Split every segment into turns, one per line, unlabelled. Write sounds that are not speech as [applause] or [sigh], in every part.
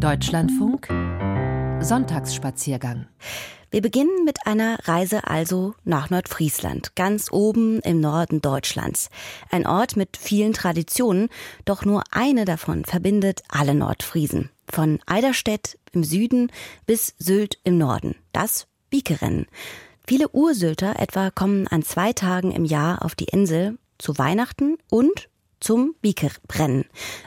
Deutschlandfunk Sonntagsspaziergang.
Wir beginnen mit einer Reise also nach Nordfriesland, ganz oben im Norden Deutschlands. Ein Ort mit vielen Traditionen, doch nur eine davon verbindet alle Nordfriesen. Von Eiderstedt im Süden bis Sylt im Norden. Das Biekerennen. Viele Ursylter etwa kommen an zwei Tagen im Jahr auf die Insel zu Weihnachten und zum Biekerbrennen.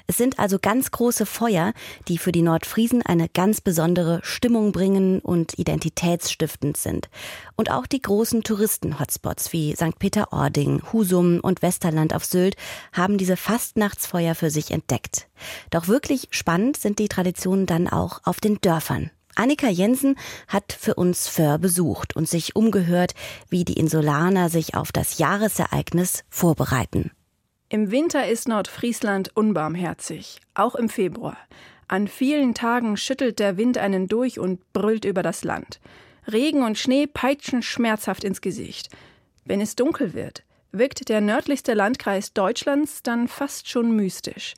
Es sind also ganz große Feuer, die für die Nordfriesen eine ganz besondere Stimmung bringen und identitätsstiftend sind. Und auch die großen Touristen-Hotspots wie St. Peter-Ording, Husum und Westerland auf Sylt haben diese Fastnachtsfeuer für sich entdeckt. Doch wirklich spannend sind die Traditionen dann auch auf den Dörfern. Annika Jensen hat für uns Föhr besucht und sich umgehört, wie die Insulaner sich auf das Jahresereignis vorbereiten.
Im Winter ist Nordfriesland unbarmherzig, auch im Februar. An vielen Tagen schüttelt der Wind einen durch und brüllt über das Land. Regen und Schnee peitschen schmerzhaft ins Gesicht. Wenn es dunkel wird, wirkt der nördlichste Landkreis Deutschlands dann fast schon mystisch.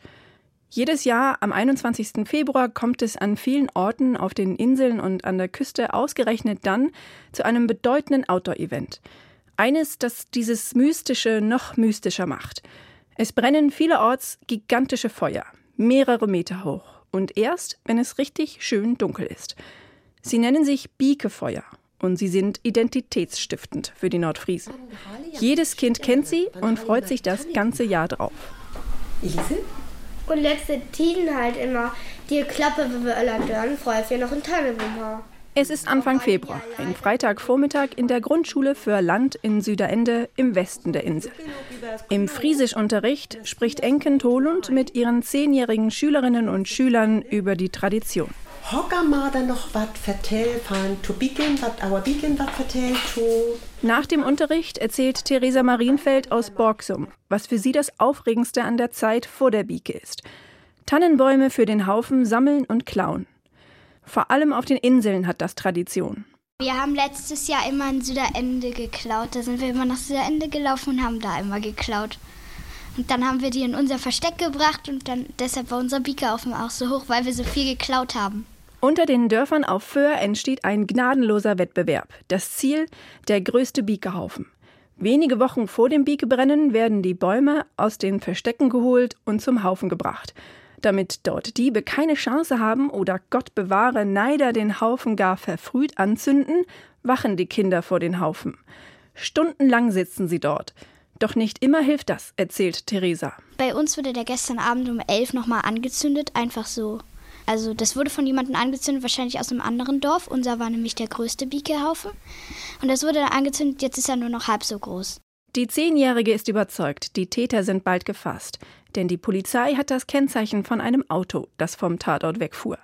Jedes Jahr am 21. Februar kommt es an vielen Orten auf den Inseln und an der Küste ausgerechnet dann zu einem bedeutenden Outdoor-Event. Eines, das dieses Mystische noch mystischer macht. Es brennen vielerorts gigantische Feuer, mehrere Meter hoch. Und erst, wenn es richtig schön dunkel ist. Sie nennen sich Biekefeuer und sie sind identitätsstiftend für die Nordfriesen. Jedes Kind kennt sie und freut sich das ganze Jahr drauf.
Elise? Und letzte Tiden halt immer die Klappe, wie wir alle freut sich noch ein Tannenbaum
es ist Anfang Februar, ein Freitagvormittag in der Grundschule für Land in Süderende im Westen der Insel. Im Friesischunterricht spricht Enken Tolund mit ihren zehnjährigen Schülerinnen und Schülern über die Tradition. Nach dem Unterricht erzählt Theresa Marienfeld aus Borgsum, was für sie das Aufregendste an der Zeit vor der Bieke ist. Tannenbäume für den Haufen sammeln und klauen. Vor allem auf den Inseln hat das Tradition.
Wir haben letztes Jahr immer ein Süderende geklaut. Da sind wir immer nach Süderende gelaufen und haben da immer geklaut. Und dann haben wir die in unser Versteck gebracht und dann deshalb war unser Biekerhaufen auch so hoch, weil wir so viel geklaut haben.
Unter den Dörfern auf Föhr entsteht ein gnadenloser Wettbewerb. Das Ziel, der größte Biekerhaufen. Wenige Wochen vor dem Biekebrennen werden die Bäume aus den Verstecken geholt und zum Haufen gebracht. Damit dort Diebe keine Chance haben oder Gott bewahre Neider den Haufen gar verfrüht anzünden, wachen die Kinder vor den Haufen. Stundenlang sitzen sie dort. Doch nicht immer hilft das, erzählt Theresa.
Bei uns wurde der gestern Abend um elf nochmal angezündet, einfach so. Also das wurde von jemandem angezündet, wahrscheinlich aus einem anderen Dorf. Unser war nämlich der größte Biekehaufen. Und das wurde dann angezündet, jetzt ist er nur noch halb so groß.
Die Zehnjährige ist überzeugt, die Täter sind bald gefasst denn die Polizei hat das Kennzeichen von einem Auto, das vom Tatort wegfuhr.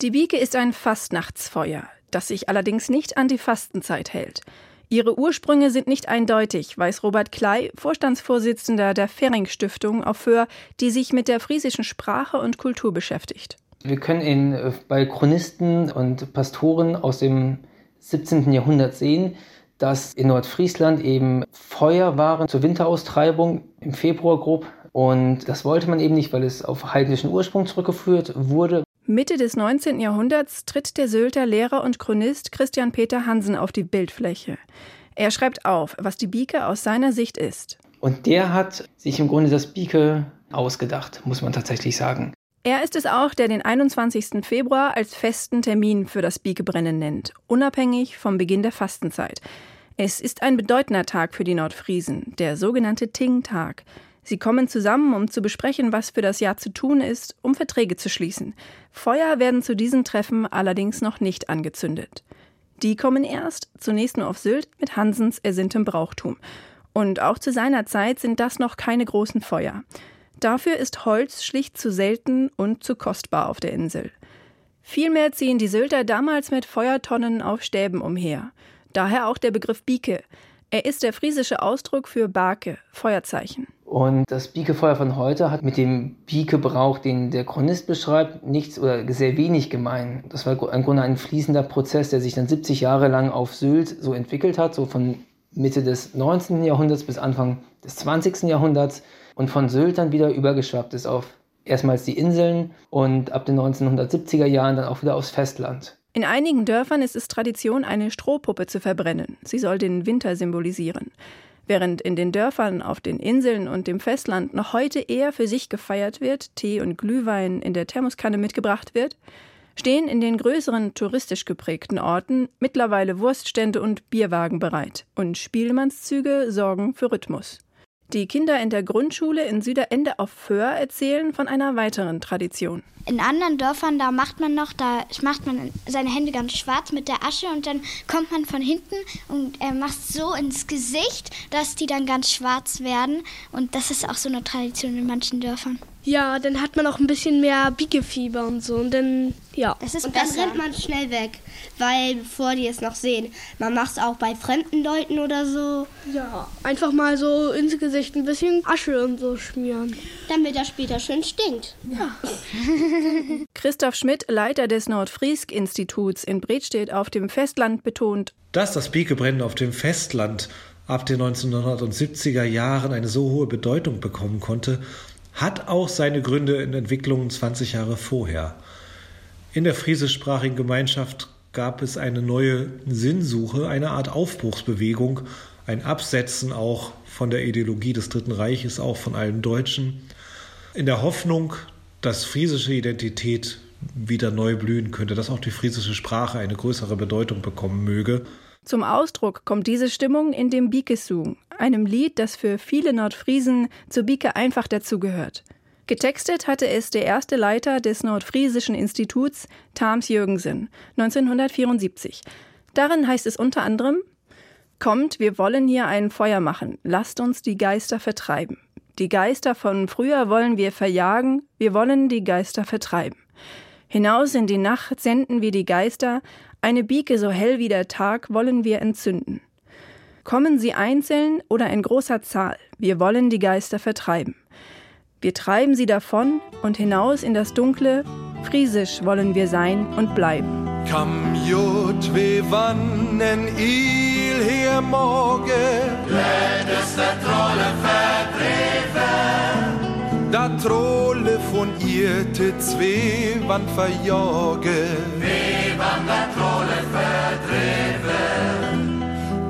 Die Bieke ist ein Fastnachtsfeuer, das sich allerdings nicht an die Fastenzeit hält. Ihre Ursprünge sind nicht eindeutig, weiß Robert Klei, Vorstandsvorsitzender der Fering Stiftung auf Föhr, die sich mit der friesischen Sprache und Kultur beschäftigt.
Wir können in, äh, bei Chronisten und Pastoren aus dem 17. Jahrhundert sehen, dass in Nordfriesland eben Feuer waren zur Winteraustreibung im Februar grob und das wollte man eben nicht, weil es auf heidnischen Ursprung zurückgeführt wurde.
Mitte des 19. Jahrhunderts tritt der Sylter Lehrer und Chronist Christian Peter Hansen auf die Bildfläche. Er schreibt auf, was die Bieke aus seiner Sicht ist.
Und der hat sich im Grunde das Bieke ausgedacht, muss man tatsächlich sagen.
Er ist es auch, der den 21. Februar als festen Termin für das Biekebrennen nennt, unabhängig vom Beginn der Fastenzeit. Es ist ein bedeutender Tag für die Nordfriesen, der sogenannte Ting-Tag. Sie kommen zusammen, um zu besprechen, was für das Jahr zu tun ist, um Verträge zu schließen. Feuer werden zu diesen Treffen allerdings noch nicht angezündet. Die kommen erst, zunächst nur auf Sylt, mit Hansens ersinntem Brauchtum. Und auch zu seiner Zeit sind das noch keine großen Feuer. Dafür ist Holz schlicht zu selten und zu kostbar auf der Insel. Vielmehr ziehen die Sylter damals mit Feuertonnen auf Stäben umher. Daher auch der Begriff Bieke. Er ist der friesische Ausdruck für Barke, Feuerzeichen.
Und das Biekefeuer von heute hat mit dem Biekebrauch, den der Chronist beschreibt, nichts oder sehr wenig gemein. Das war im Grunde ein fließender Prozess, der sich dann 70 Jahre lang auf Sylt so entwickelt hat, so von Mitte des 19. Jahrhunderts bis Anfang des 20. Jahrhunderts und von Sylt dann wieder übergeschwappt ist auf erstmals die Inseln und ab den 1970er Jahren dann auch wieder aufs Festland.
In einigen Dörfern ist es Tradition, eine Strohpuppe zu verbrennen. Sie soll den Winter symbolisieren. Während in den Dörfern, auf den Inseln und dem Festland noch heute eher für sich gefeiert wird, Tee und Glühwein in der Thermoskanne mitgebracht wird, stehen in den größeren touristisch geprägten Orten mittlerweile Wurststände und Bierwagen bereit und Spielmannszüge sorgen für Rhythmus. Die Kinder in der Grundschule in Süderende auf Föhr erzählen von einer weiteren Tradition.
In anderen Dörfern, da macht man noch, da macht man seine Hände ganz schwarz mit der Asche und dann kommt man von hinten und er macht so ins Gesicht, dass die dann ganz schwarz werden. Und das ist auch so eine Tradition in manchen Dörfern.
Ja, dann hat man auch ein bisschen mehr Biegefieber und so. Und dann, ja.
Das ist und dann rennt man schnell weg, weil bevor die es noch sehen. Man macht es auch bei fremden Leuten oder so.
Ja, einfach mal so ins Gesicht ein bisschen Asche und so schmieren.
Damit er später schön stinkt. Ja. [laughs]
Christoph Schmidt, Leiter des Nordfriesk-Instituts in Bredstedt auf dem Festland, betont,
dass das Biekebrennen auf dem Festland ab den 1970er Jahren eine so hohe Bedeutung bekommen konnte, hat auch seine Gründe in Entwicklungen 20 Jahre vorher. In der friesischsprachigen Gemeinschaft gab es eine neue Sinnsuche, eine Art Aufbruchsbewegung, ein Absetzen auch von der Ideologie des Dritten Reiches, auch von allen Deutschen, in der Hoffnung, dass friesische Identität wieder neu blühen könnte, dass auch die friesische Sprache eine größere Bedeutung bekommen möge.
Zum Ausdruck kommt diese Stimmung in dem Bikesung, einem Lied, das für viele Nordfriesen zur Bike einfach dazugehört. Getextet hatte es der erste Leiter des Nordfriesischen Instituts, Tams Jürgensen, 1974. Darin heißt es unter anderem: Kommt, wir wollen hier ein Feuer machen, lasst uns die Geister vertreiben. Die Geister von früher wollen wir verjagen, wir wollen die Geister vertreiben. Hinaus in die Nacht senden wir die Geister, eine Bieke so hell wie der Tag wollen wir entzünden. Kommen sie einzeln oder in großer Zahl, wir wollen die Geister vertreiben. Wir treiben sie davon und hinaus in das Dunkle, friesisch wollen wir sein und bleiben.
Kam jut we wannen il her morgen, Lädes der Trolle verdreven. Da Trolle von ihr te zwei wann verjorge,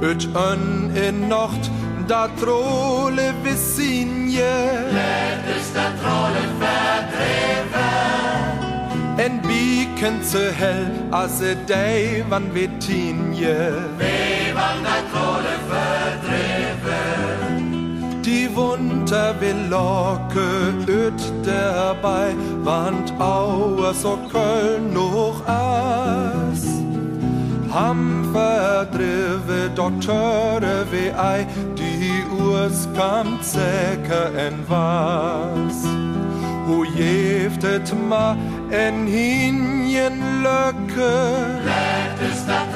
Öt ön in Nacht, da Trolle visinje, Lädes der Trolle verdreven. En biken zu hell, as e dei wann vi tinje. Vi wann der Trolle verdreven. Die Wunder will locke öt dabei, wand auer so Köln noch as. Ham verdrive Doktoren wie ei, die Urs kam säker en was. Hoe heeft het ma en hinjen lukke? Let is dat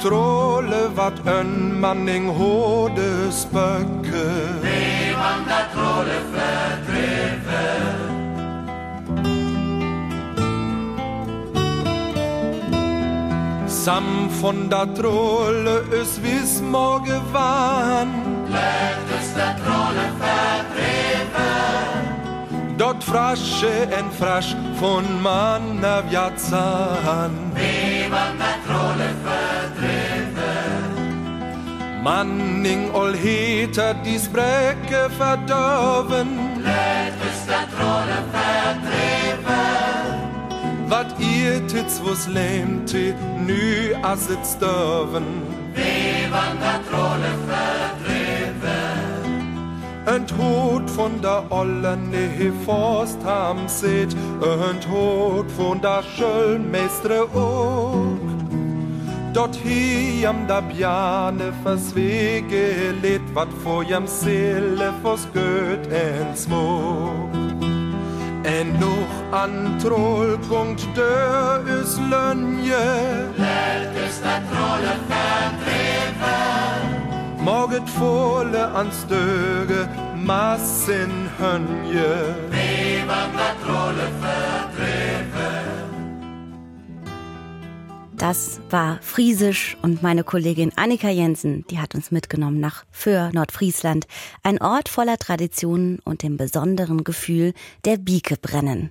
trolle wat een manning. Wie man dat trolle verdreven. Sam von der Trolle is wis morgen wann. Let is der Trolle verdreven. Dort frasche en frasch von manna viazzan. Wie man der Trolle verdreven. Manning ol heter dies Brecke verdorven. Let is der Trolle verdreven. Was lähmte, nü as. Wie man der Trolle verdreven. Ent hot von der ollen nehe Forst ham sit, ent hot von der Schöllmeistre ook. Dort hiam da bjane verswege lit, wat vor jam Seele vors Göt en smog. En nog an trollpunkt lönje. Lärt is der Trolle verdreven. Morget fole ans Döge, Massen hönje. Wie man der Trolle verdreven.
Das war Friesisch und meine Kollegin Annika Jensen, die hat uns mitgenommen nach Föhr, Nordfriesland, ein Ort voller Traditionen und dem besonderen Gefühl der Bieke brennen.